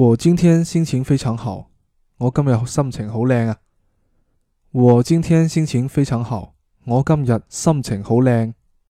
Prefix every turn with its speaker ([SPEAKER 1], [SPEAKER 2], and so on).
[SPEAKER 1] 我今天心情非常好。我今日心情好靓啊。我今天心情非常好我今日心情好靓。